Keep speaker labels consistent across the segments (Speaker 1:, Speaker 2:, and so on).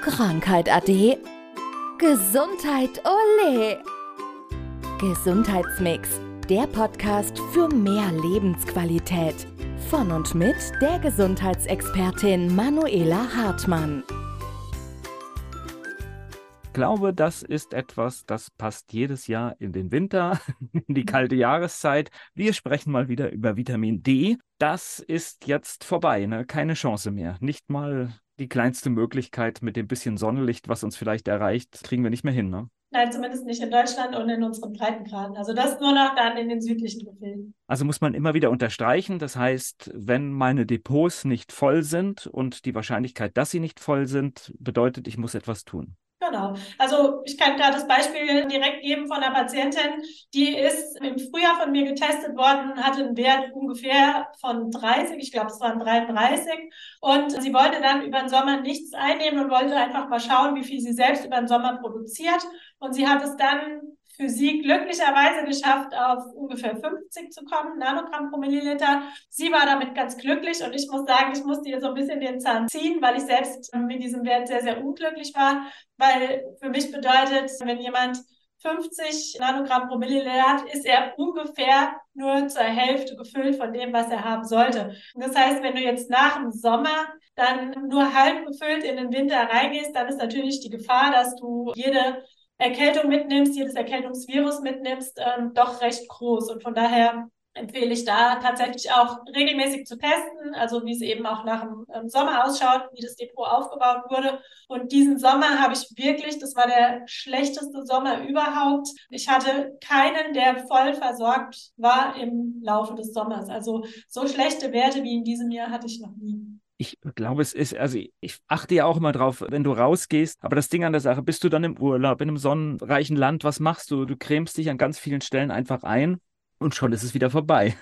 Speaker 1: Krankheit ade. Gesundheit ole. Gesundheitsmix, der Podcast für mehr Lebensqualität. Von und mit der Gesundheitsexpertin Manuela Hartmann.
Speaker 2: Ich glaube, das ist etwas, das passt jedes Jahr in den Winter, in die kalte Jahreszeit. Wir sprechen mal wieder über Vitamin D. Das ist jetzt vorbei, ne? keine Chance mehr. Nicht mal die kleinste Möglichkeit mit dem bisschen Sonnenlicht, was uns vielleicht erreicht, kriegen wir nicht mehr hin. Ne?
Speaker 3: Nein, zumindest nicht in Deutschland und in unseren Breitengraden. Also das nur noch dann in den südlichen Gefilden.
Speaker 2: Also muss man immer wieder unterstreichen. Das heißt, wenn meine Depots nicht voll sind und die Wahrscheinlichkeit, dass sie nicht voll sind, bedeutet, ich muss etwas tun.
Speaker 3: Genau. Also ich kann gerade das Beispiel direkt geben von einer Patientin, die ist im Frühjahr von mir getestet worden, hatte einen Wert ungefähr von 30, ich glaube es waren 33 und sie wollte dann über den Sommer nichts einnehmen und wollte einfach mal schauen, wie viel sie selbst über den Sommer produziert und sie hat es dann für sie glücklicherweise geschafft, auf ungefähr 50 zu kommen, Nanogramm pro Milliliter. Sie war damit ganz glücklich und ich muss sagen, ich musste ihr so ein bisschen den Zahn ziehen, weil ich selbst mit diesem Wert sehr, sehr unglücklich war, weil für mich bedeutet, wenn jemand 50 Nanogramm pro Milliliter hat, ist er ungefähr nur zur Hälfte gefüllt von dem, was er haben sollte. Und das heißt, wenn du jetzt nach dem Sommer dann nur halb gefüllt in den Winter reingehst, dann ist natürlich die Gefahr, dass du jede Erkältung mitnimmst, jedes Erkältungsvirus mitnimmst, ähm, doch recht groß. Und von daher empfehle ich da tatsächlich auch regelmäßig zu testen, also wie es eben auch nach dem ähm, Sommer ausschaut, wie das Depot aufgebaut wurde. Und diesen Sommer habe ich wirklich, das war der schlechteste Sommer überhaupt. Ich hatte keinen, der voll versorgt war im Laufe des Sommers. Also so schlechte Werte wie in diesem Jahr hatte ich noch nie
Speaker 2: ich glaube, es ist, also ich achte ja auch immer drauf, wenn du rausgehst, aber das Ding an der Sache, bist du dann im Urlaub, in einem sonnenreichen Land, was machst du? Du cremst dich an ganz vielen Stellen einfach ein und schon ist es wieder vorbei.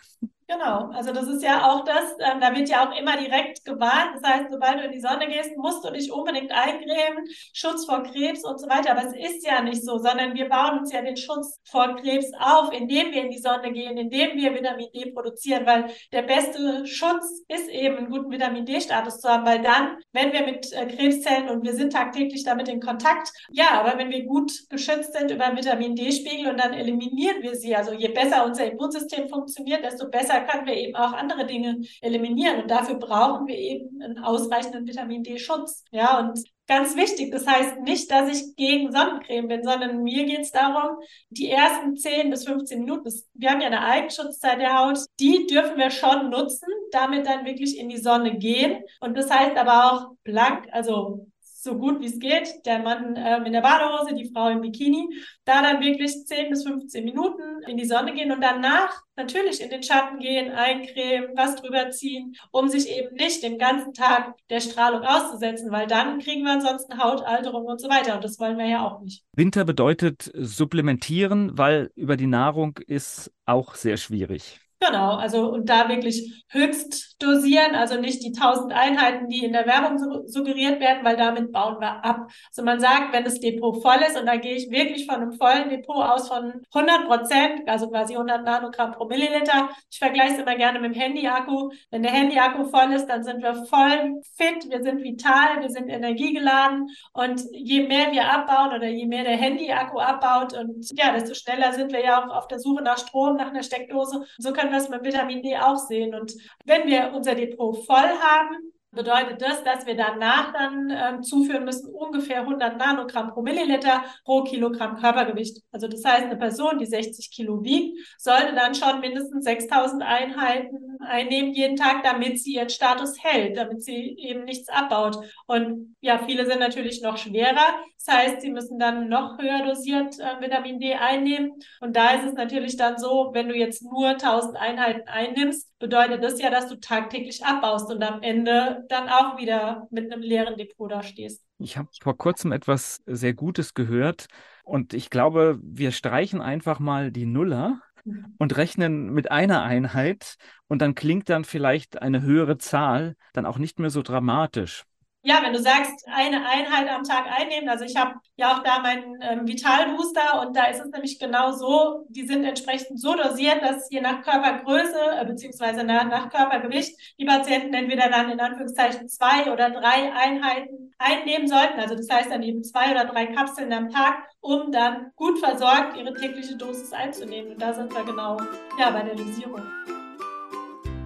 Speaker 3: Genau, also das ist ja auch das, ähm, da wird ja auch immer direkt gewarnt. Das heißt, sobald du in die Sonne gehst, musst du dich unbedingt eincremen, Schutz vor Krebs und so weiter. Aber es ist ja nicht so, sondern wir bauen uns ja den Schutz vor Krebs auf, indem wir in die Sonne gehen, indem wir Vitamin D produzieren, weil der beste Schutz ist eben, einen guten Vitamin D-Status zu haben, weil dann, wenn wir mit äh, Krebszellen und wir sind tagtäglich damit in Kontakt, ja, aber wenn wir gut geschützt sind über Vitamin D-Spiegel und dann eliminieren wir sie, also je besser unser Immunsystem funktioniert, desto besser besser können wir eben auch andere Dinge eliminieren. Und dafür brauchen wir eben einen ausreichenden Vitamin D-Schutz. Ja, und ganz wichtig, das heißt nicht, dass ich gegen Sonnencreme bin, sondern mir geht es darum, die ersten 10 bis 15 Minuten, wir haben ja eine Eigenschutzzeit der Haut, die dürfen wir schon nutzen, damit dann wirklich in die Sonne gehen. Und das heißt aber auch blank, also so gut wie es geht, der Mann ähm, in der Badehose, die Frau im Bikini, da dann wirklich 10 bis 15 Minuten in die Sonne gehen und danach natürlich in den Schatten gehen, eincremen, was drüber ziehen, um sich eben nicht den ganzen Tag der Strahlung auszusetzen, weil dann kriegen wir ansonsten Hautalterung und so weiter und das wollen wir ja auch nicht.
Speaker 2: Winter bedeutet supplementieren, weil über die Nahrung ist auch sehr schwierig.
Speaker 3: Genau, also und da wirklich höchst dosieren, also nicht die 1000 Einheiten, die in der Werbung suggeriert werden, weil damit bauen wir ab. Also man sagt, wenn das Depot voll ist, und da gehe ich wirklich von einem vollen Depot aus von 100 Prozent, also quasi 100 Nanogramm pro Milliliter. Ich vergleiche es immer gerne mit dem Handyakku. Wenn der Handyakku voll ist, dann sind wir voll fit, wir sind vital, wir sind energiegeladen und je mehr wir abbauen oder je mehr der Handyakku abbaut und ja, desto schneller sind wir ja auch auf der Suche nach Strom, nach einer Steckdose. So können wir es mit Vitamin D auch sehen. Und wenn wir unser Depot voll haben, bedeutet das, dass wir danach dann ähm, zuführen müssen ungefähr 100 Nanogramm pro Milliliter pro Kilogramm Körpergewicht. Also das heißt, eine Person, die 60 Kilo wiegt, sollte dann schon mindestens 6000 Einheiten einnehmen jeden Tag, damit sie ihren Status hält, damit sie eben nichts abbaut. Und ja, viele sind natürlich noch schwerer. Das heißt, sie müssen dann noch höher dosiert äh, Vitamin D einnehmen. Und da ist es natürlich dann so, wenn du jetzt nur 1000 Einheiten einnimmst, bedeutet das ja, dass du tagtäglich abbaust und am Ende dann auch wieder mit einem leeren Depot da stehst.
Speaker 2: Ich habe vor kurzem etwas sehr Gutes gehört und ich glaube, wir streichen einfach mal die Nuller mhm. und rechnen mit einer Einheit und dann klingt dann vielleicht eine höhere Zahl dann auch nicht mehr so dramatisch
Speaker 3: ja, wenn du sagst, eine Einheit am Tag einnehmen, also ich habe ja auch da meinen ähm, Vitalbooster und da ist es nämlich genau so, die sind entsprechend so dosiert, dass je nach Körpergröße äh, beziehungsweise nach, nach Körpergewicht die Patienten entweder dann in Anführungszeichen zwei oder drei Einheiten einnehmen sollten. Also das heißt dann eben zwei oder drei Kapseln am Tag, um dann gut versorgt ihre tägliche Dosis einzunehmen. Und da sind wir genau ja, bei der Dosierung.